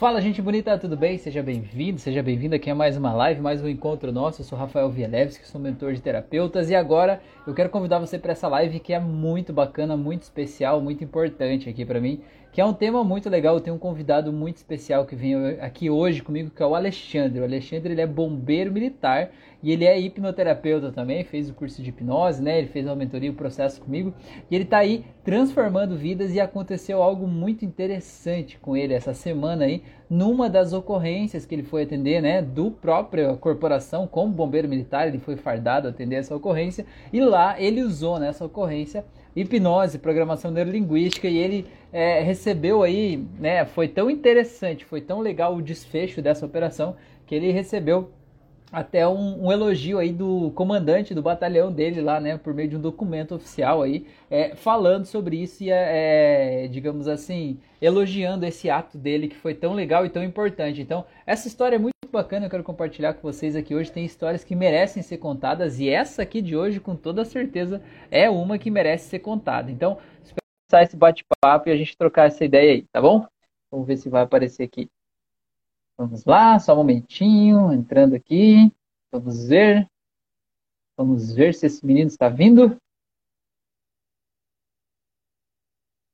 Fala, gente bonita, tudo bem? Seja bem-vindo, seja bem-vindo aqui a mais uma live, mais um encontro nosso. Eu sou Rafael Vielewski, sou mentor de terapeutas e agora eu quero convidar você para essa live que é muito bacana, muito especial, muito importante aqui para mim, que é um tema muito legal. Eu tenho um convidado muito especial que vem aqui hoje comigo, que é o Alexandre. O Alexandre ele é bombeiro militar e ele é hipnoterapeuta também, fez o curso de hipnose, né? Ele fez uma mentoria, o um processo comigo e ele está aí transformando vidas e aconteceu algo muito interessante com ele essa semana aí, numa das ocorrências que ele foi atender, né, do próprio corporação como bombeiro militar, ele foi fardado atender essa ocorrência e lá ele usou nessa ocorrência hipnose, programação neurolinguística e ele é, recebeu aí, né, foi tão interessante, foi tão legal o desfecho dessa operação que ele recebeu até um, um, elogio aí do comandante do batalhão dele lá, né, por meio de um documento oficial aí, é, falando sobre isso e, é, é, digamos assim, elogiando esse ato dele que foi tão legal e tão importante. Então, essa história é muito bacana, eu quero compartilhar com vocês aqui hoje. Tem histórias que merecem ser contadas e essa aqui de hoje, com toda certeza, é uma que merece ser contada. Então, espero começar esse bate-papo e a gente trocar essa ideia aí, tá bom? Vamos ver se vai aparecer aqui. Vamos lá, só um momentinho, entrando aqui. Vamos ver. Vamos ver se esse menino está vindo.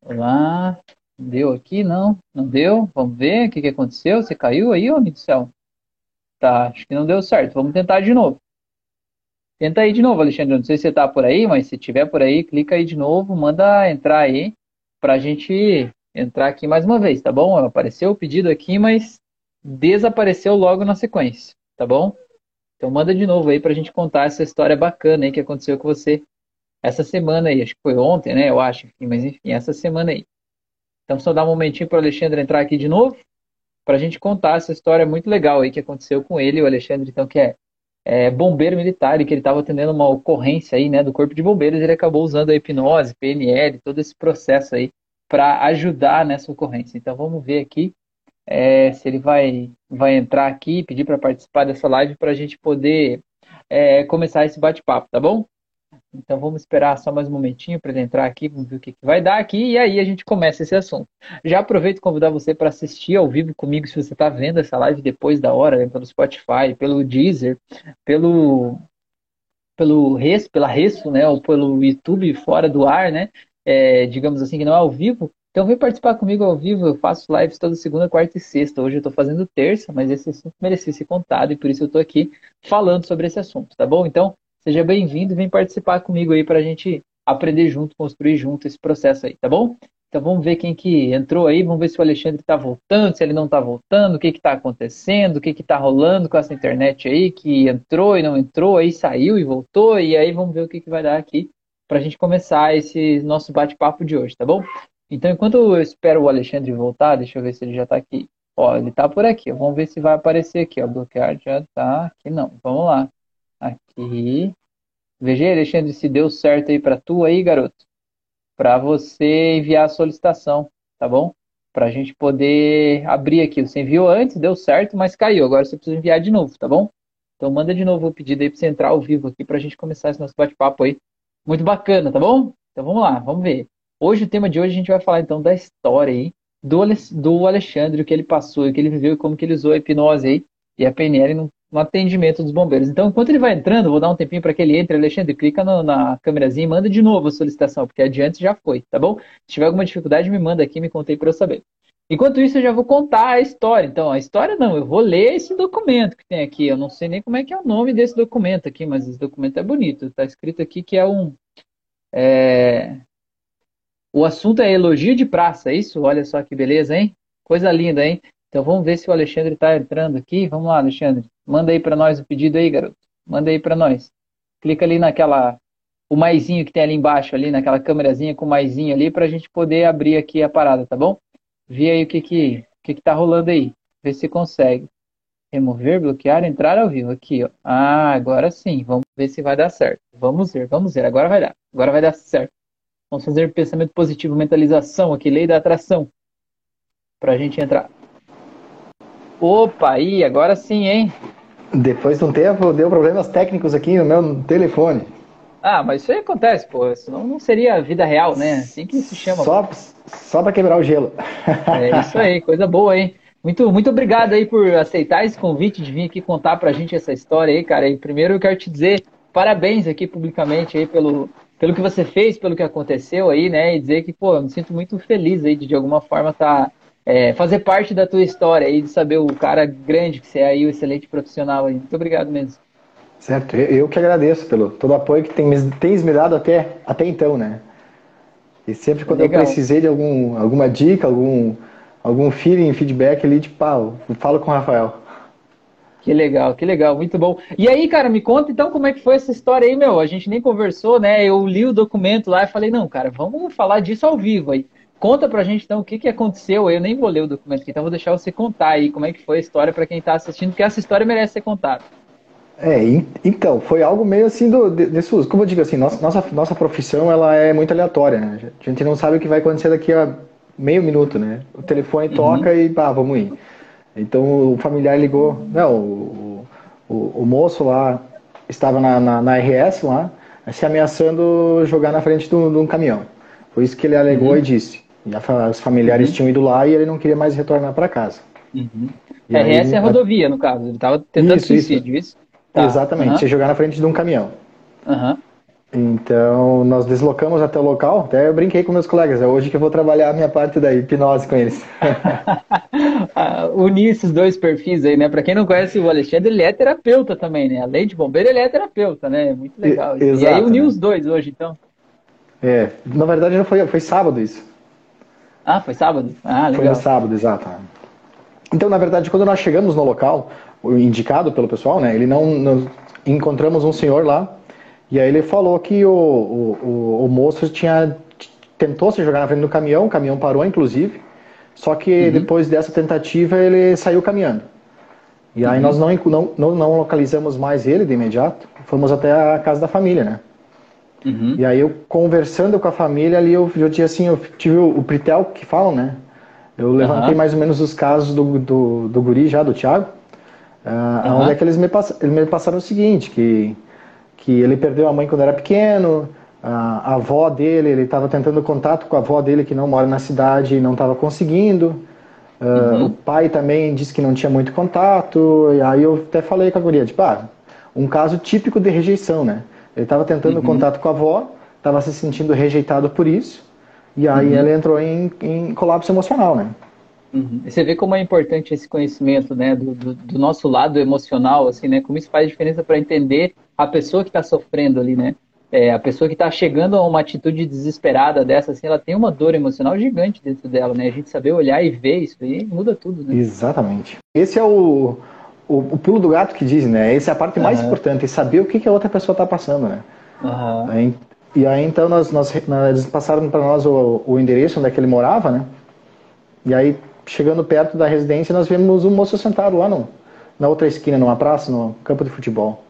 Olá. Deu aqui? Não, não deu. Vamos ver o que, que aconteceu. Você caiu aí, amigo do céu? Tá, acho que não deu certo. Vamos tentar de novo. Tenta aí de novo, Alexandre. Não sei se você está por aí, mas se tiver por aí, clica aí de novo, manda entrar aí para a gente entrar aqui mais uma vez, tá bom? Apareceu o pedido aqui, mas desapareceu logo na sequência, tá bom? Então manda de novo aí pra gente contar essa história bacana aí que aconteceu com você essa semana aí. Acho que foi ontem, né? Eu acho, enfim, mas enfim, essa semana aí. Então só dar um momentinho para o Alexandre entrar aqui de novo para a gente contar essa história muito legal aí que aconteceu com ele, o Alexandre, então, que é, é bombeiro militar e que ele estava atendendo uma ocorrência aí, né, do corpo de bombeiros, ele acabou usando a hipnose, PNL, todo esse processo aí para ajudar nessa ocorrência. Então vamos ver aqui é, se ele vai, vai entrar aqui, pedir para participar dessa live para a gente poder é, começar esse bate-papo, tá bom? Então vamos esperar só mais um momentinho para ele entrar aqui, vamos ver o que, que, vai dar aqui e aí a gente começa esse assunto. Já aproveito e convidar você para assistir ao vivo comigo se você está vendo essa live depois da hora, né, pelo Spotify, pelo Deezer, pelo pelo Res, pela Resto, né, ou pelo YouTube fora do ar, né, é, digamos assim que não é ao vivo, então vem participar comigo ao vivo, eu faço lives toda segunda, quarta e sexta. Hoje eu estou fazendo terça, mas esse assunto merecia ser contado e por isso eu estou aqui falando sobre esse assunto, tá bom? Então, seja bem-vindo e vem participar comigo aí para a gente aprender junto, construir junto esse processo aí, tá bom? Então vamos ver quem que entrou aí, vamos ver se o Alexandre está voltando, se ele não está voltando, o que está acontecendo, o que está rolando com essa internet aí, que entrou e não entrou, aí saiu e voltou, e aí vamos ver o que, que vai dar aqui para a gente começar esse nosso bate-papo de hoje, tá bom? Então, enquanto eu espero o Alexandre voltar, deixa eu ver se ele já está aqui. Ó, ele está por aqui. Vamos ver se vai aparecer aqui. Ó, bloquear já está aqui. Não, vamos lá. Aqui. Veja aí, Alexandre, se deu certo aí para tu aí, garoto. Para você enviar a solicitação, tá bom? Para a gente poder abrir aqui. Você enviou antes, deu certo, mas caiu. Agora você precisa enviar de novo, tá bom? Então manda de novo o pedido aí para você entrar ao vivo aqui para a gente começar esse nosso bate-papo aí. Muito bacana, tá bom? Então vamos lá, vamos ver. Hoje, o tema de hoje, a gente vai falar então da história aí do, do Alexandre, o que ele passou, o que ele viveu e como que ele usou a hipnose aí e a PNL no, no atendimento dos bombeiros. Então, enquanto ele vai entrando, vou dar um tempinho para que ele entre. Alexandre, clica no, na câmerazinha e manda de novo a solicitação, porque adiante já foi, tá bom? Se tiver alguma dificuldade, me manda aqui, me contei para eu saber. Enquanto isso, eu já vou contar a história. Então, a história não, eu vou ler esse documento que tem aqui. Eu não sei nem como é que é o nome desse documento aqui, mas esse documento é bonito. Está escrito aqui que é um. É, o assunto é elogio de praça, é isso? Olha só que beleza, hein? Coisa linda, hein? Então vamos ver se o Alexandre está entrando aqui. Vamos lá, Alexandre. Manda aí para nós o pedido aí, garoto. Manda aí para nós. Clica ali naquela o maisinho que tem ali embaixo ali, naquela câmerazinha com o maisinho ali para a gente poder abrir aqui a parada, tá bom? Vê aí o que que o que que tá rolando aí. Vê se consegue. Remover, bloquear, entrar ao vivo aqui, ó. Ah, agora sim. Vamos ver se vai dar certo. Vamos ver, vamos ver. Agora vai dar. Agora vai dar certo. Vamos fazer pensamento positivo, mentalização aqui, lei da atração. Para a gente entrar. Opa, aí, agora sim, hein? Depois de um tempo, deu problemas técnicos aqui no meu telefone. Ah, mas isso aí acontece, pô. Senão não seria vida real, né? Assim que se chama. Só, só para quebrar o gelo. É isso aí, coisa boa, hein? Muito, muito obrigado aí por aceitar esse convite de vir aqui contar pra gente essa história aí, cara. E primeiro eu quero te dizer parabéns aqui publicamente aí pelo, pelo que você fez, pelo que aconteceu aí, né? E dizer que, pô, eu me sinto muito feliz aí de de alguma forma estar tá, é, fazer parte da tua história aí, de saber o cara grande que você é aí, o excelente profissional aí. Muito obrigado mesmo. Certo, eu que agradeço pelo todo o apoio que tem, tens me dado até, até então, né? E sempre quando Legal. eu precisei de algum, alguma dica, algum, algum feeling, feedback ali, tipo, pau, falo com o Rafael. Que legal, que legal, muito bom. E aí, cara, me conta então como é que foi essa história aí, meu. A gente nem conversou, né? Eu li o documento lá e falei, não, cara, vamos falar disso ao vivo aí. Conta pra gente então o que, que aconteceu. Eu nem vou ler o documento aqui, então vou deixar você contar aí como é que foi a história para quem tá assistindo, porque essa história merece ser contada. É, então, foi algo meio assim do, desse uso. Como eu digo assim, nossa, nossa, nossa profissão ela é muito aleatória, né? A gente não sabe o que vai acontecer daqui a meio minuto, né? O telefone toca uhum. e pá, vamos ir. Então o familiar ligou, não, o, o, o moço lá estava na, na, na, RS lá, se ameaçando jogar na frente de um, de um caminhão. Foi isso que ele alegou uhum. e disse. Os familiares uhum. tinham ido lá e ele não queria mais retornar para casa. Uhum. RS aí, é rodovia, no caso. Ele estava tentando isso, suicídio, isso? isso? Tá. Exatamente, uhum. se jogar na frente de um caminhão. Uhum. Então, nós deslocamos até o local. Até eu brinquei com meus colegas. É hoje que eu vou trabalhar a minha parte da hipnose com eles. Unir esses dois perfis aí, né? Para quem não conhece o Alexandre, ele é terapeuta também, né? Além de bombeiro, ele é terapeuta, né? Muito legal. E, exato, e aí uniu né? os dois hoje, então. É, na verdade não foi, foi sábado isso. Ah, foi sábado? Ah, legal. Foi no sábado, exato. Então, na verdade, quando nós chegamos no local, indicado pelo pessoal, né? Ele não, encontramos um senhor lá e aí ele falou que o, o, o, moço tinha tentou se jogar na frente do caminhão, o caminhão parou inclusive, só que uhum. depois dessa tentativa ele saiu caminhando. E aí uhum. nós não, não, não, localizamos mais ele de imediato, fomos até a casa da família, né? Uhum. E aí eu conversando com a família ali, eu, eu tinha assim, eu tive o, o Pritel que falam, né? Eu levantei mais ou menos os casos do, do, do guri já, do Thiago, uh, onde é que eles me, pass, eles me passaram o seguinte, que que ele perdeu a mãe quando era pequeno, a, avó dele, ele estava tentando contato com a avó dele que não mora na cidade e não estava conseguindo. Uh, uhum. O pai também disse que não tinha muito contato, e aí eu até falei com a guria, tipo, ah, um caso típico de rejeição, né? Ele estava tentando uhum. contato com a avó, estava se sentindo rejeitado por isso, e aí uhum. ele entrou em, em colapso emocional, né? Uhum. Você vê como é importante esse conhecimento, né, do, do, do nosso lado emocional, assim, né, como isso faz diferença para entender a pessoa que está sofrendo ali, né? É, a pessoa que está chegando a uma atitude desesperada dessa, assim, ela tem uma dor emocional gigante dentro dela, né? A gente saber olhar e ver isso aí muda tudo, né? Exatamente. Esse é o, o, o pulo do gato que diz, né? Essa é a parte mais uhum. importante, é saber o que, que a outra pessoa está passando, né? Uhum. Aí, e aí, então, nós, nós, nós eles passaram para nós o, o endereço onde é que ele morava, né? E aí, chegando perto da residência, nós vimos um moço sentado lá no, na outra esquina, numa praça, no campo de futebol.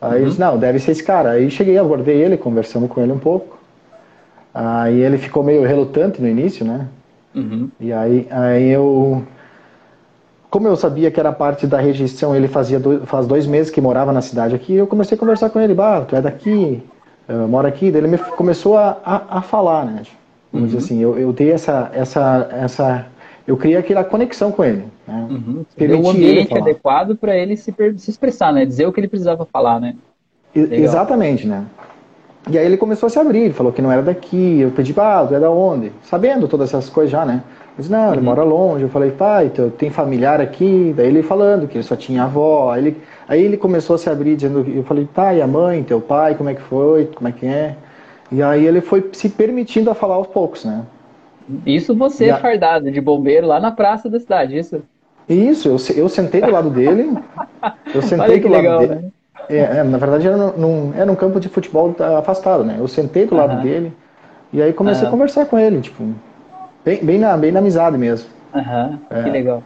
Aí uhum. disse, não, deve ser esse cara. Aí cheguei, abordei ele, conversamos com ele um pouco. Aí ele ficou meio relutante no início, né? Uhum. E aí, aí eu... Como eu sabia que era parte da rejeição, ele fazia faz dois meses que morava na cidade aqui, eu comecei a conversar com ele. Bah, tu é daqui, mora aqui. Daí ele me começou a, a, a falar, né? Vamos uhum. dizer assim, eu, eu dei essa, essa, essa eu criei aquela conexão com ele. Né? Uhum. um ambiente adequado para ele se, se expressar, né? Dizer o que ele precisava falar, né? Exatamente, né? E aí ele começou a se abrir, ele falou que não era daqui, eu pedi, ah, tu é da onde? Sabendo todas essas coisas já, né? Disse, não, ele uhum. mora longe, eu falei, pai, tu tem familiar aqui, daí ele falando que ele só tinha avó, aí ele, aí ele começou a se abrir, dizendo, eu falei, pai, a mãe, teu pai, como é que foi, como é que é? E aí ele foi se permitindo a falar aos poucos, né? Isso você a... fardado de bombeiro lá na praça da cidade, isso? Isso, eu, eu sentei do lado dele. Eu sentei do lado legal, dele. Né? É, é, na verdade era num, era um campo de futebol afastado, né? Eu sentei do lado dele e aí comecei a conversar com ele, tipo, bem, bem, na, bem na amizade mesmo. Aham, é. que legal.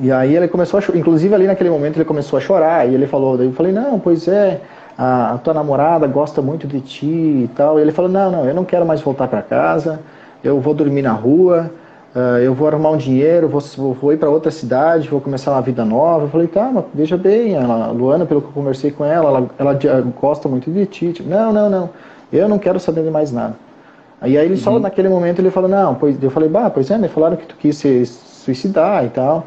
E aí ele começou a inclusive ali naquele momento ele começou a chorar e ele falou, daí eu falei, não, pois é, a, a tua namorada gosta muito de ti e tal. E ele falou, não, não, eu não quero mais voltar para casa eu vou dormir na rua, uh, eu vou arrumar um dinheiro, vou, vou ir para outra cidade, vou começar uma vida nova. Eu falei, tá, mas veja bem, a Luana, pelo que eu conversei com ela, ela, ela gosta muito de ti. Tipo, não, não, não, eu não quero saber de mais nada. Aí, aí ele uhum. só naquele momento ele falou, não, pois eu falei, bah, pois é, me falaram que tu quis se suicidar e tal.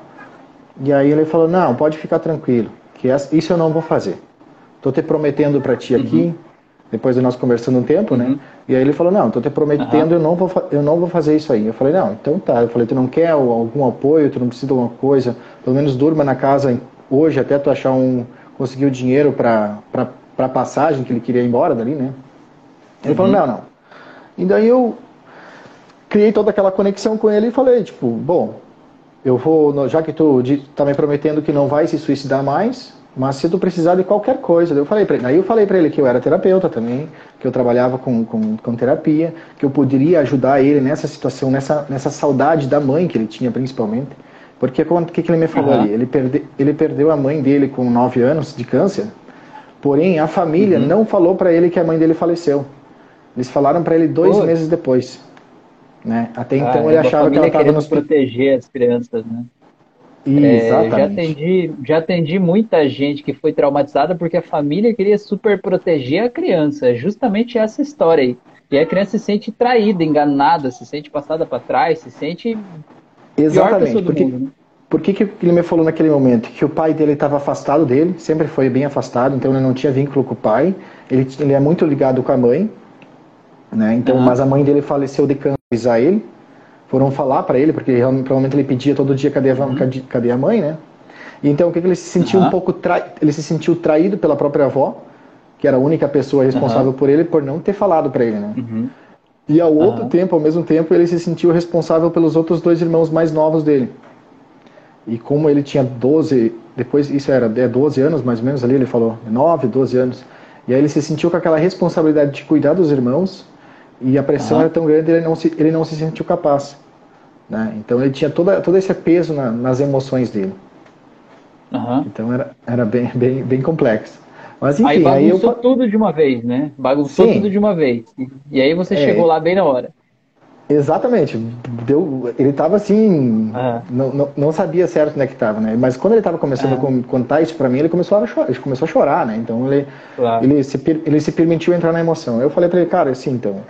E aí ele falou, não, pode ficar tranquilo, que isso eu não vou fazer. Tô te prometendo para ti aqui, uhum. depois de nós conversando um tempo, né? uhum. né? E aí ele falou, não, tô te prometendo, uhum. eu, não vou, eu não vou fazer isso aí. Eu falei, não, então tá. Eu falei, tu não quer algum apoio, tu não precisa de alguma coisa, pelo menos durma na casa hoje até tu achar um, conseguir o dinheiro para para passagem que ele queria ir embora dali, né? Ele uhum. falou, não, não. E daí eu criei toda aquela conexão com ele e falei, tipo, bom, eu vou, já que tu tá me prometendo que não vai se suicidar mais, mas se tu precisar de qualquer coisa, eu falei para ele, aí eu falei para ele que eu era terapeuta também, que eu trabalhava com, com, com, terapia, que eu poderia ajudar ele nessa situação, nessa, nessa saudade da mãe que ele tinha principalmente. Porque o que, que ele me falou uhum. ali? Ele, perde, ele perdeu a mãe dele com 9 anos de câncer, Porém, a família uhum. não falou para ele que a mãe dele faleceu. Eles falaram para ele dois meses depois. Né? Até ah, então ele achava que ela estava nos proteger as crianças, né? Exatamente. É, já, atendi, já atendi muita gente que foi traumatizada porque a família queria super proteger a criança. É justamente essa história aí. E a criança se sente traída, enganada, se sente passada para trás, se sente Exatamente, porque, mundo, né? Por que, que ele me falou naquele momento? Que o pai dele estava afastado dele, sempre foi bem afastado, então ele não tinha vínculo com o pai. Ele, ele é muito ligado com a mãe, né? Então, uhum. mas a mãe dele faleceu de câncer a ele. Foram falar para ele, porque provavelmente ele pedia todo dia cadê a, uhum. cadê, a mãe, né? E então o que, que ele se sentiu uhum. um pouco tra... ele se sentiu traído pela própria avó, que era a única pessoa responsável por ele por não ter falado para ele, né? Uhum. E ao outro tempo, ao mesmo tempo, ele se sentiu responsável pelos outros dois irmãos mais novos dele. E como ele tinha 12, depois isso era é 12 anos mais ou menos ali, ele falou, 9, 12 anos. E aí ele se sentiu com aquela responsabilidade de cuidar dos irmãos e a pressão uhum. era tão grande ele não se ele não se sentiu capaz. Né? Então ele tinha toda, todo esse peso na, nas emoções dele. Uhum. Então era, era bem, bem, bem complexo. Mas enfim, aí bagunçou aí eu... tudo de uma vez, né? Bagunçou Sim. tudo de uma vez. E, aí você é. chegou lá bem na hora. Exatamente. Deu, ele estava assim, é. não, não, não, sabia certo onde é que estava, né? Mas quando ele estava começando é. a contar isso para mim, ele começou a chorar, ele começou a chorar, né? Então ele, claro. ele, se, ele se permitiu entrar na emoção. Eu falei para ele, cara, assim, então,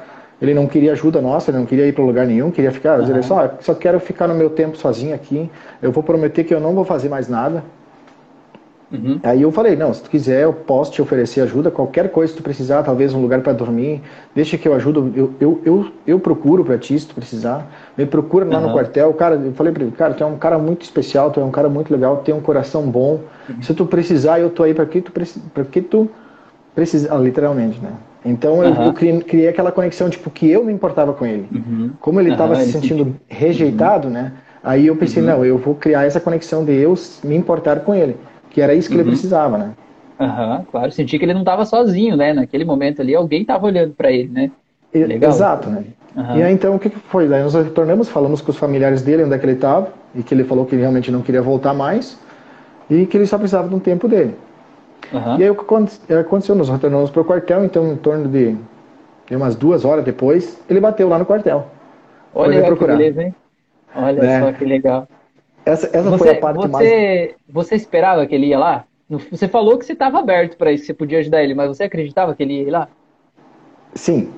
ele não queria ajuda nossa, ele não queria ir para lugar nenhum, queria ficar, uhum. ele só, só quero ficar no meu tempo sozinho aqui. Eu vou prometer que eu não vou fazer mais nada. Uhum. Aí eu falei, não, se tu quiser, eu posso te oferecer ajuda, qualquer coisa que tu precisar, talvez um lugar para dormir, deixa que eu ajudo, eu, eu, eu, eu procuro para ti se tu precisar, me procura lá uhum. no quartel, cara, eu falei para ele, cara, tu é um cara muito especial, tu é um cara muito legal, tem um coração bom, uhum. se tu precisar, eu tô aí para que tu, pra que tu precisa, ah, literalmente, né? Então eu, eu criei, aquela conexão, tipo, que eu me importava com ele. Uhum. Como ele estava se sentindo rejeitado, né? Aí eu pensei, uhum. não, eu vou criar essa conexão de eu me importar com ele que era isso que uhum. ele precisava, né? Aham, uhum, claro. Senti que ele não estava sozinho, né? Naquele momento ali, alguém estava olhando para ele, né? Legal. Exato, né? Uhum. E aí, então, o que foi? Daí nós retornamos, falamos com os familiares dele, onde é que ele estava, e que ele falou que ele realmente não queria voltar mais, e que ele só precisava de um tempo dele. Uhum. E aí, o que aconteceu? Nós retornamos para o quartel, então, em torno de, de umas duas horas depois, ele bateu lá no quartel. Olha que beleza, hein? Olha é. só que legal. Essa, essa você, foi a parte você, mais. Você esperava que ele ia lá? Você falou que você estava aberto para isso, que você podia ajudar ele, mas você acreditava que ele ia ir lá? Sim.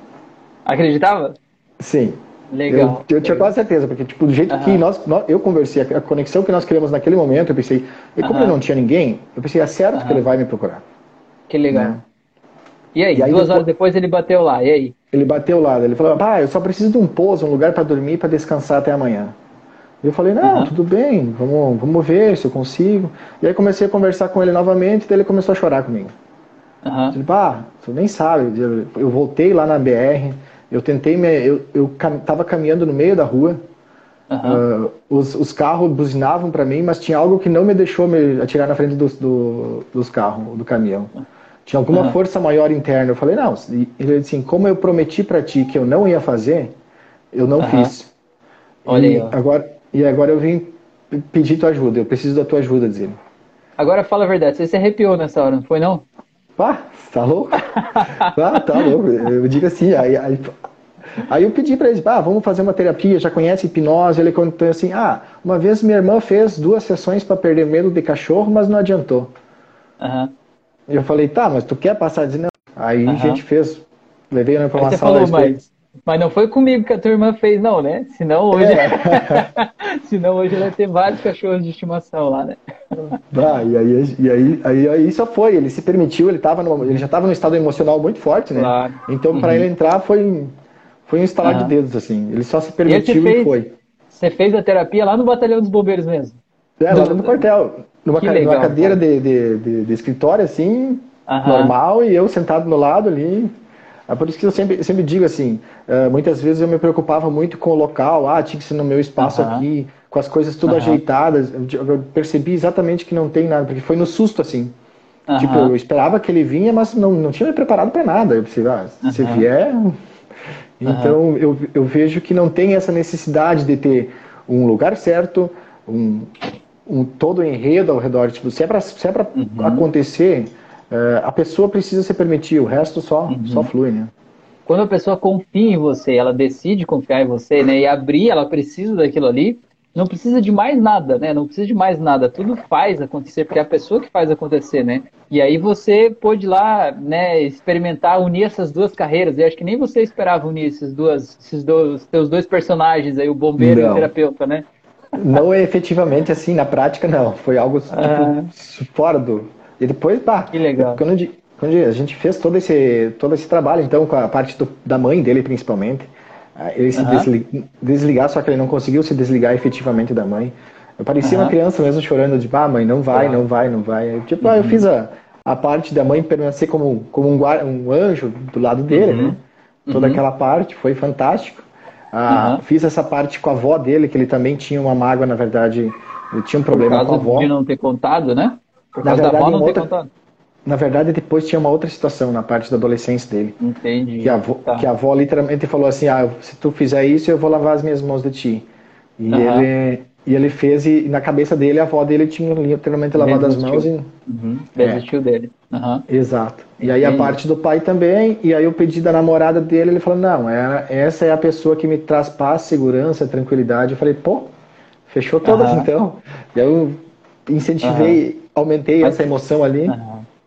Acreditava? Sim. Legal. Eu, eu tinha quase certeza, porque tipo, do jeito uhum. que nós, nós, eu conversei, a conexão que nós criamos naquele momento, eu pensei, e como uhum. ele não tinha ninguém, eu pensei, é certo uhum. que ele vai me procurar. Que legal. Né? E aí, e aí duas depois, horas depois ele bateu lá, e aí? Ele bateu lá, ele falou, ah, eu só preciso de um pouso, um lugar para dormir, para descansar até amanhã. Eu falei, não, tudo bem, vamos, vamos ver se eu consigo. E aí comecei a conversar com ele novamente, daí ele começou a chorar comigo. Uhum. Ele, ah, você nem sabe, eu voltei lá na BR, eu tentei, me, eu, eu tava caminhando no meio da rua, uhum. uh, os, os carros buzinavam para mim, mas tinha algo que não me deixou me atirar na frente dos, do, dos carros, do caminhão. Tinha alguma uhum. força maior interna. Eu falei, não, ele disse assim, como eu prometi para ti que eu não ia fazer, eu não fiz. Olha e aí, agora e agora eu vim pedir tua ajuda, eu preciso da tua ajuda, dizendo. Agora fala a verdade, você se arrepiou nessa hora, não foi não? Ah, tá louco? ah, tá louco. Eu digo assim, aí, aí, aí eu pedi para ele, ah, vamos fazer uma terapia, já conhece hipnose? Ele contou assim, ah, uma vez minha irmã fez duas sessões para perder medo de cachorro, mas não adiantou. Uhum. Eu falei, tá, mas tu quer passar? Diz, não. Aí uhum. a gente fez, levei a informação. Aí você falou, mas não foi comigo que a tua irmã fez, não, né? Senão hoje. É. Senão hoje ela ia ter vários cachorros de estimação lá, né? Ah, e aí, e aí, aí, aí só foi, ele se permitiu, ele, tava no, ele já estava num estado emocional muito forte, né? Claro. Então, uhum. para ele entrar foi, foi um estalar uhum. de dedos, assim. Ele só se permitiu e, fez, e, foi. Você fez a terapia lá no batalhão dos bombeiros mesmo? É, lá no quartel. Numa, legal, numa cadeira de, de, de, de, escritório, assim, uhum. normal, e eu sentado no lado ali. É por isso que eu sempre, sempre digo assim, uh, muitas vezes eu me preocupava muito com o local, ah, tinha que ser no meu espaço uhum. aqui, com as coisas tudo uhum. ajeitadas. Eu percebi exatamente que não tem nada, porque foi no susto, assim. Uhum. Tipo, eu esperava que ele vinha, mas não, não tinha me preparado para nada. Eu pensei, ah, se vier. Então eu, eu vejo que não tem essa necessidade de ter um lugar certo, um, um todo enredo ao redor. Tipo, se é para se é uhum. acontecer, uh, a pessoa precisa se permitir, o resto só, uhum. só flui, né? Quando a pessoa confia em você, ela decide confiar em você, né? E abrir, ela precisa daquilo ali, não precisa de mais nada, né? Não precisa de mais nada. Tudo faz acontecer, porque é a pessoa que faz acontecer, né? E aí você pôde lá, né, experimentar, unir essas duas carreiras. E acho que nem você esperava unir esses, duas, esses dois, seus dois personagens aí, o bombeiro não. e o terapeuta, né? Não é efetivamente assim, na prática não. Foi algo tipo, ah. fora do. E depois, pá. Que legal. Quando, quando a gente fez todo esse, todo esse trabalho, então, com a parte do, da mãe dele principalmente, ah, ele se uhum. desligar, só que ele não conseguiu se desligar efetivamente da mãe. Eu parecia uhum. uma criança mesmo chorando, de, ah, mãe, não vai, não vai, não vai. tipo, uhum. ah, eu fiz a, a parte da mãe permanecer como, como um, um anjo do lado dele, uhum. né? Toda uhum. aquela parte, foi fantástico. Ah, uhum. Fiz essa parte com a avó dele, que ele também tinha uma mágoa, na verdade, ele tinha um problema com a avó. de não ter contado, né? Por na verdade, da avó não ter contado. Na verdade, depois tinha uma outra situação na parte da adolescência dele. Entendi. Que a avó, tá. que a avó literalmente falou assim: ah, se tu fizer isso, eu vou lavar as minhas mãos de ti. E uhum. ele e ele fez, e na cabeça dele, a avó dele tinha literalmente lavado as mãos. E... Uhum. Desistiu é. dele. Uhum. Exato. E aí a parte do pai também, e aí eu pedi da namorada dele, ele falou, não, é, essa é a pessoa que me traz paz, segurança, tranquilidade. Eu falei, pô, fechou todas então. E aí eu incentivei, aumentei Mas... essa emoção ali.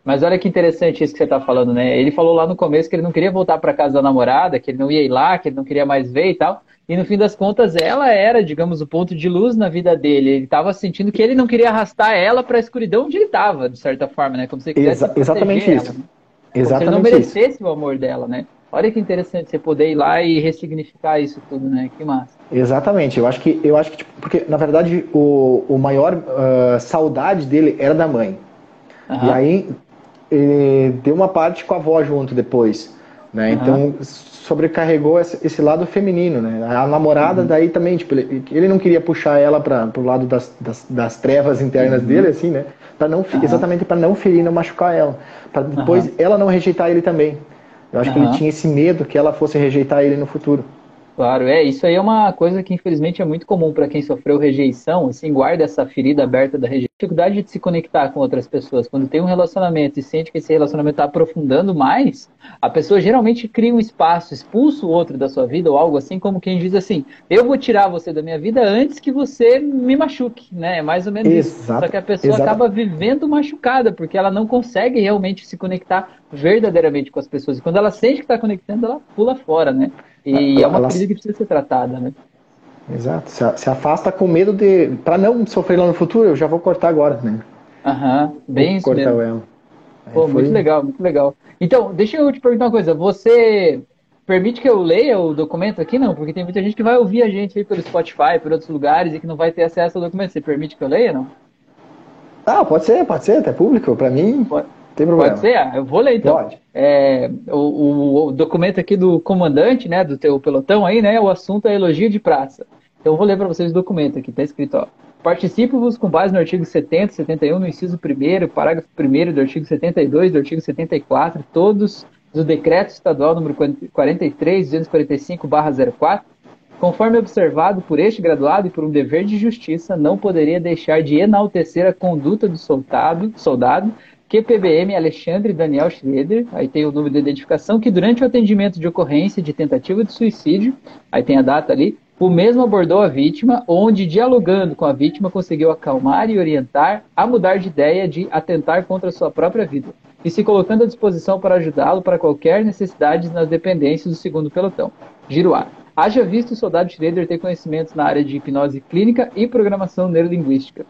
Mas olha que interessante isso que você está falando, né? Ele falou lá no começo que ele não queria voltar para casa da namorada, que ele não ia ir lá, que ele não queria mais ver e tal. E no fim das contas, ela era, digamos, o ponto de luz na vida dele. Ele estava sentindo que ele não queria arrastar ela para a escuridão onde ele estava, de certa forma, né? Como se quisesse Exa exatamente isso. Ela, né? Exatamente Como se ele não merecesse isso. o amor dela, né? Olha que interessante você poder ir lá e ressignificar isso tudo, né? Que massa. Exatamente. Eu acho que, eu acho que tipo, porque na verdade o, o maior uh, saudade dele era da mãe. Uhum. E aí ele deu uma parte com a avó junto depois, né? Uhum. Então sobrecarregou esse lado feminino, né? A namorada uhum. daí também, tipo, ele, ele, não queria puxar ela para pro lado das, das, das, trevas internas uhum. dele, assim, né? Para não exatamente para não ferir, não machucar ela, para depois ela não rejeitar ele também. Eu acho que ele tinha esse medo que ela fosse rejeitar ele no futuro. Claro, é, isso aí é uma coisa que infelizmente é muito comum para quem sofreu rejeição, assim, guarda essa ferida aberta da rejeição. Dificuldade de se conectar com outras pessoas. Quando tem um relacionamento e sente que esse relacionamento está aprofundando mais, a pessoa geralmente cria um espaço, expulsa o outro da sua vida ou algo assim, como quem diz assim: eu vou tirar você da minha vida antes que você me machuque, né? É mais ou menos Exato. isso. Só que a pessoa Exato. acaba vivendo machucada, porque ela não consegue realmente se conectar verdadeiramente com as pessoas. E quando ela sente que está conectando, ela pula fora, né? E é uma crise que precisa ser tratada, né? Exato. Se, afasta com medo de. Para não sofrer lá no futuro, eu já vou cortar agora, né? Aham, bem vou isso cortar mesmo. ela. Pô, foi... muito legal, muito legal. Então, deixa eu te perguntar uma coisa. Você permite que eu leia o documento aqui? Não, porque tem muita gente que vai ouvir a gente aí pelo Spotify, por outros lugares e que não vai ter acesso ao documento. Você permite que eu leia, não? Ah, pode ser, pode ser, até público. Para mim. Pode. Tem problema. Pode ser? Ah, eu vou ler então. Pode. É, o, o, documento aqui do comandante, né, do teu pelotão aí, né, o assunto é elogio de praça. Então eu vou ler para vocês o documento aqui, tá escrito, ó. Participo-vos com base no artigo 70, 71, no inciso 1 parágrafo 1 do artigo 72, do artigo 74, todos do decreto estadual número 43, 245, 04, conforme observado por este graduado e por um dever de justiça, não poderia deixar de enaltecer a conduta do soldado, soldado QPBM Alexandre Daniel Schroeder, aí tem o número de identificação, que durante o atendimento de ocorrência de tentativa de suicídio, aí tem a data ali, o mesmo abordou a vítima, onde, dialogando com a vítima, conseguiu acalmar e orientar a mudar de ideia de atentar contra a sua própria vida. e se colocando à disposição para ajudá-lo para qualquer necessidade nas dependências do segundo pelotão. Giruá. Haja visto o soldado Schroeder ter conhecimentos na área de hipnose clínica e programação neurolinguística.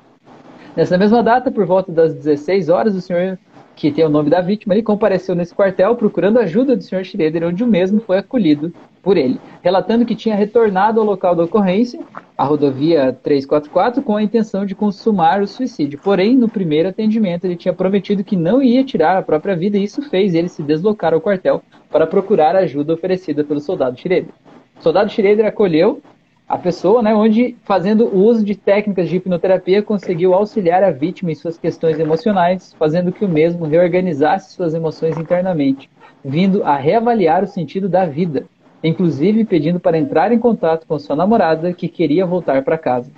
Nessa mesma data, por volta das 16 horas, o senhor que tem o nome da vítima, ele compareceu nesse quartel procurando ajuda do Sr. Schroeder, onde o mesmo foi acolhido por ele, relatando que tinha retornado ao local da ocorrência, a rodovia 344, com a intenção de consumar o suicídio. Porém, no primeiro atendimento, ele tinha prometido que não ia tirar a própria vida e isso fez ele se deslocar ao quartel para procurar a ajuda oferecida pelo soldado Schroeder. O soldado Schroeder acolheu a pessoa, né, onde, fazendo uso de técnicas de hipnoterapia, conseguiu auxiliar a vítima em suas questões emocionais, fazendo que o mesmo reorganizasse suas emoções internamente, vindo a reavaliar o sentido da vida, inclusive pedindo para entrar em contato com sua namorada, que queria voltar para casa.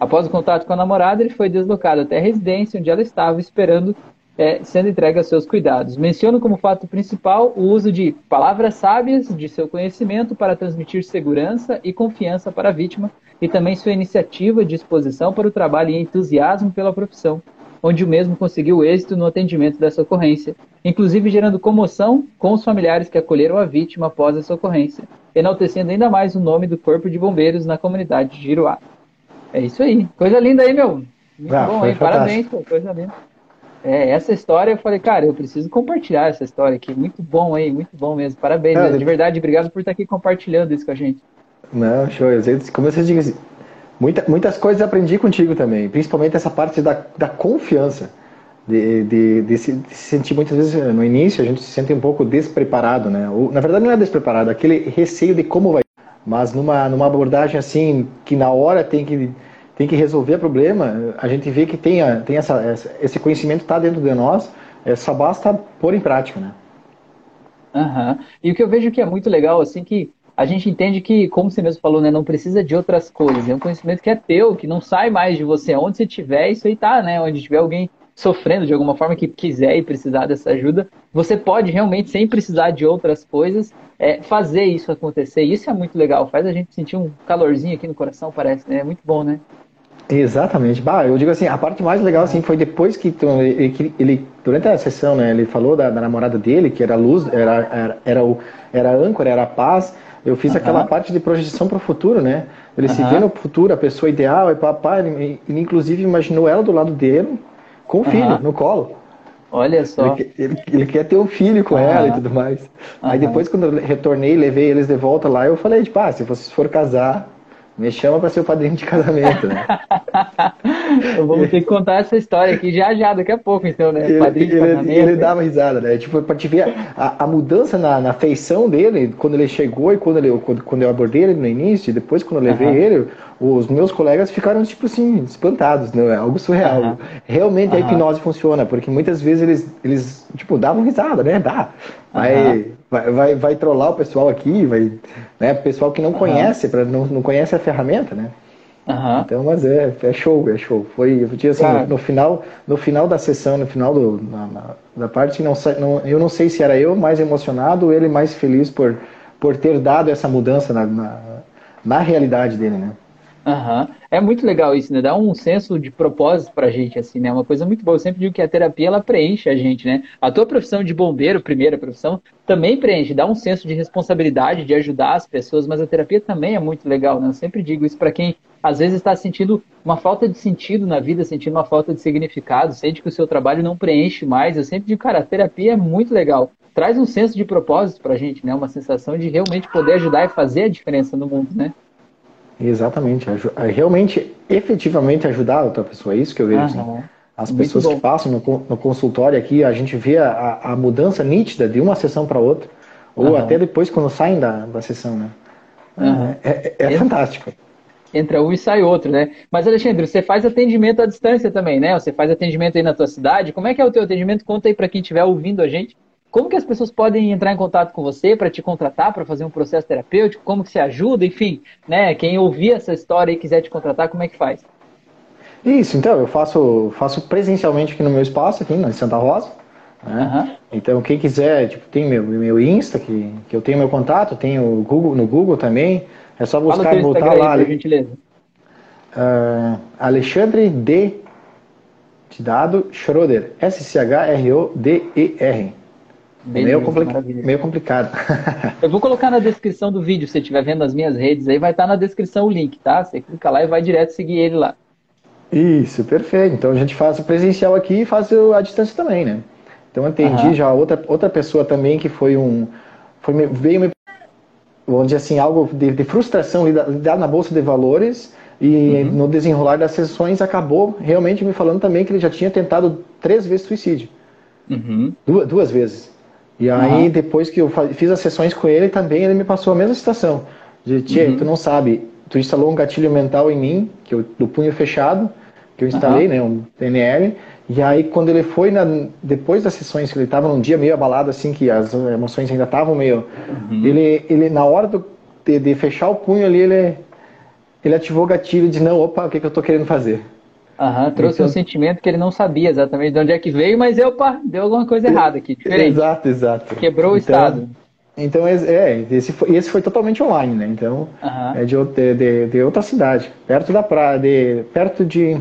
Após o contato com a namorada, ele foi deslocado até a residência onde ela estava esperando é, sendo entregue aos seus cuidados. Menciono como fato principal o uso de palavras sábias de seu conhecimento para transmitir segurança e confiança para a vítima e também sua iniciativa de exposição para o trabalho e entusiasmo pela profissão, onde o mesmo conseguiu êxito no atendimento dessa ocorrência, inclusive gerando comoção com os familiares que acolheram a vítima após essa ocorrência, enaltecendo ainda mais o nome do Corpo de Bombeiros na comunidade de Giruá. É isso aí. Coisa linda aí, meu. Muito ah, bom, hein? Parabéns, pô. coisa linda. É, essa história eu falei, cara, eu preciso compartilhar essa história aqui. Muito bom aí, muito bom mesmo. Parabéns, cara, de verdade, obrigado por estar aqui compartilhando isso com a gente. Não, show. Como você diz, muita, muitas coisas aprendi contigo também, principalmente essa parte da, da confiança. De, de, de, se, de, se, sentir muitas vezes no início a gente se sente um pouco despreparado, né? Ou, na verdade não é despreparado, aquele receio de como vai. Mas numa, numa abordagem assim que na hora tem que tem que resolver o problema, a gente vê que tem, a, tem essa, essa, esse conhecimento está dentro de nós, é, só basta pôr em prática, né? Uhum. E o que eu vejo que é muito legal, assim, que a gente entende que, como você mesmo falou, né, não precisa de outras coisas, é um conhecimento que é teu, que não sai mais de você, onde você estiver, isso aí tá, né, onde tiver alguém sofrendo de alguma forma que quiser e precisar dessa ajuda, você pode realmente, sem precisar de outras coisas, é, fazer isso acontecer. Isso é muito legal, faz a gente sentir um calorzinho aqui no coração, parece, né? É muito bom, né? Exatamente. Bah, eu digo assim, a parte mais legal assim foi depois que ele, ele durante a sessão, né, ele falou da, da, namorada dele, que era luz, era era era, o, era âncora, era paz. Eu fiz aquela parte de projeção para o futuro, né? Ele se vê no futuro, a pessoa ideal, e papai, ele, ele, inclusive imaginou ela do lado dele, com o filho, no colo. Olha só. Ele, ele, ele, quer ter um filho com ela e tudo mais. Aí depois, quando eu retornei, levei eles de volta lá, eu falei, tipo, ah, se vocês for casar, me chama para ser o padrinho de casamento, né? Vou ter que contar essa história aqui já já, daqui a pouco, então, né? Ele, padrinho de casamento. Ele dá uma risada, né? Tipo, pra te ver a, a, mudança na, na feição dele, quando ele chegou e quando, ele, quando, quando eu abordei ele no início, e depois quando eu levei uhum. ele, os meus colegas ficaram, tipo assim, espantados, né? É algo surreal. Uhum. Realmente uhum. a hipnose funciona, porque muitas vezes eles, eles tipo, davam risada, né? Dá. Vai, vai, vai, vai trollar o pessoal aqui, vai, né? Pessoal que não uhum. conhece, pra, não, não conhece a ferramenta, né? Uhum. Então, mas é, é show, é show. Foi, eu tinha assim, no, no, final, no final da sessão, no final do, na, na, da parte, não, não, eu não sei se era eu mais emocionado ou ele mais feliz por, por ter dado essa mudança na, na, na realidade dele, né? Uhum. É muito legal isso, né? Dá um senso de propósito pra gente, assim, né? Uma coisa muito boa. Eu sempre digo que a terapia, ela preenche a gente, né? A tua profissão de bombeiro, primeira profissão, também preenche, dá um senso de responsabilidade, de ajudar as pessoas, mas a terapia também é muito legal, né? Eu sempre digo isso para quem às vezes está sentindo uma falta de sentido na vida, sentindo uma falta de significado, sente que o seu trabalho não preenche mais. Eu sempre digo, cara, a terapia é muito legal. Traz um senso de propósito pra gente, né? Uma sensação de realmente poder ajudar e fazer a diferença no mundo, né? Exatamente. Realmente, efetivamente ajudar a outra pessoa. É isso que eu vejo. Assim. As pessoas que passam no, no, consultório aqui, a gente vê a, a mudança nítida de uma sessão para outra. Ou até depois quando saem da, da sessão, né? É, é, é fantástico. Entra um e sai outro, né? Mas, Alexandre, você faz atendimento à distância também, né? Você faz atendimento aí na tua cidade. Como é que é o teu atendimento? Conta aí para quem estiver ouvindo a gente como que as pessoas podem entrar em contato com você para te contratar, para fazer um processo terapêutico? Como que se ajuda? Enfim, né? Quem ouvir essa história e quiser te contratar, como é que faz? Isso, então, eu faço, faço presencialmente aqui no meu espaço, aqui na Santa Rosa. Né? Uhum. Então, quem quiser, tipo, tem meu, meu Insta, que, que eu tenho meu contato, tenho Google, no Google também. É só buscar e voltar lá. Aí, por gentileza. Uh, Alexandre D. Dado Schroeder. S-C-H-R-O-D-E-R. Meio, compli meio complicado. Eu vou colocar na descrição do vídeo, se você estiver vendo as minhas redes aí, vai estar na descrição o link, tá? Você clica lá e vai direto seguir ele lá. Isso, perfeito. Então a gente faz o presencial aqui e faz a distância também, né? Então eu entendi uhum. já outra, outra pessoa também que foi um. Foi, veio me. Vamos dizer assim, algo de, de frustração lidado na Bolsa de Valores e uhum. no desenrolar das sessões acabou realmente me falando também que ele já tinha tentado três vezes suicídio. Uhum. Duas, duas vezes. E aí, uhum. depois que eu fiz as sessões com ele, também ele me passou a mesma situação. De, Tchê, uhum. tu não sabe, tu instalou um gatilho mental em mim, que eu, do punho fechado, que eu instalei, uhum. né, um PNL, e aí quando ele foi, na, depois das sessões, que ele estava num dia meio abalado, assim, que as emoções ainda estavam meio... Uhum. Ele, ele, na hora do, de, de, fechar o punho ali, ele, ele ativou o gatilho de, não, opa, o que, que eu estou querendo fazer? Aham, trouxe então, um sentimento que ele não sabia exatamente de onde é que veio, mas opa, deu alguma coisa errada aqui, diferente. Exato, exato. Quebrou o então, estado. Então, é, esse foi, esse foi totalmente online, né? Então, uhum. é de, de, de, outra cidade, perto da praia, de, perto de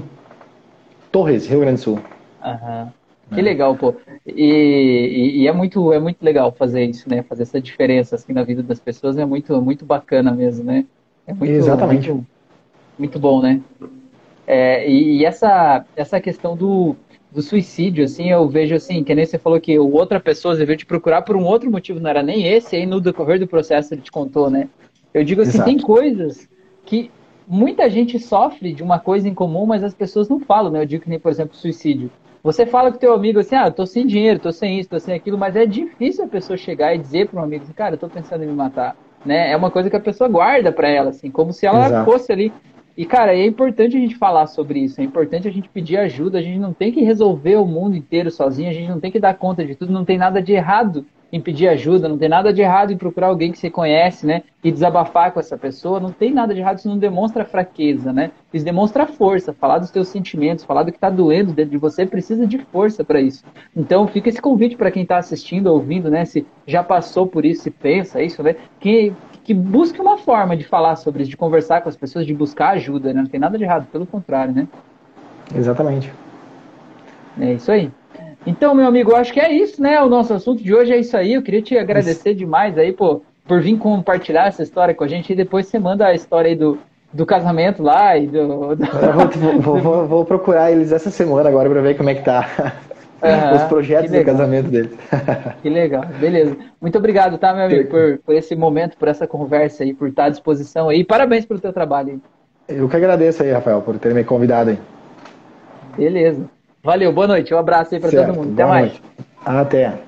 Torres, Rio Grande do Sul. Uhum. Que legal, pô. E, e, e, é, muito, é muito legal fazer isso, né? Fazer essa diferença assim, na vida das pessoas é muito, muito bacana mesmo, né? É muito, Exatamente. Muito, muito bom, né? É, e, e, essa, essa questão do, do suicídio, assim, eu vejo assim, que nem você falou que outra pessoa veio te procurar por um outro motivo, não era nem esse, aí no decorrer do processo ele te contou, né? Eu digo assim, Exato. tem coisas que muita gente sofre de uma coisa em comum, mas as pessoas não falam, né? Eu digo que nem, por exemplo, suicídio. Você fala com teu amigo assim, ah, eu tô sem dinheiro, tô sem isso, tô sem aquilo, mas é difícil a pessoa chegar e dizer para um amigo assim, cara, eu tô pensando em me matar, né? É uma coisa que a pessoa guarda para ela, assim, como se ela Exato. fosse ali e, cara, é importante a gente falar sobre isso, é importante a gente pedir ajuda, a gente não tem que resolver o mundo inteiro sozinho, a gente não tem que dar conta de tudo, não tem nada de errado em pedir ajuda, não tem nada de errado em procurar alguém que você conhece, né? E desabafar com essa pessoa, não tem nada de errado, isso não demonstra fraqueza, né? Isso demonstra força, falar dos teus sentimentos, falar do que está doendo dentro de você, precisa de força para isso. Então fica esse convite para quem está assistindo, ouvindo, né? Se já passou por isso, se pensa isso, né? Que que busque uma forma de falar sobre isso, de conversar com as pessoas, de buscar ajuda, né? Não tem nada de errado, pelo contrário, né? Exatamente. É isso aí. Então, meu amigo, eu acho que é isso, né? O nosso assunto de hoje é isso aí. Eu queria te agradecer isso. demais aí, pô, por vir compartilhar essa história com a gente e depois você manda a história aí do, do casamento lá e do. do... Vou, vou, vou, procurar eles essa semana agora para ver como é que tá. Uhum, os projetos do casamento deles. Que legal, beleza. Muito obrigado, tá, meu amigo, por, por esse momento, por essa conversa aí, por estar à disposição aí. Parabéns pelo teu trabalho aí. Eu que agradeço aí, Rafael, por ter me convidado aí. Beleza. Valeu, boa noite. Um abraço aí para todo mundo. Até mais. Noite. Até.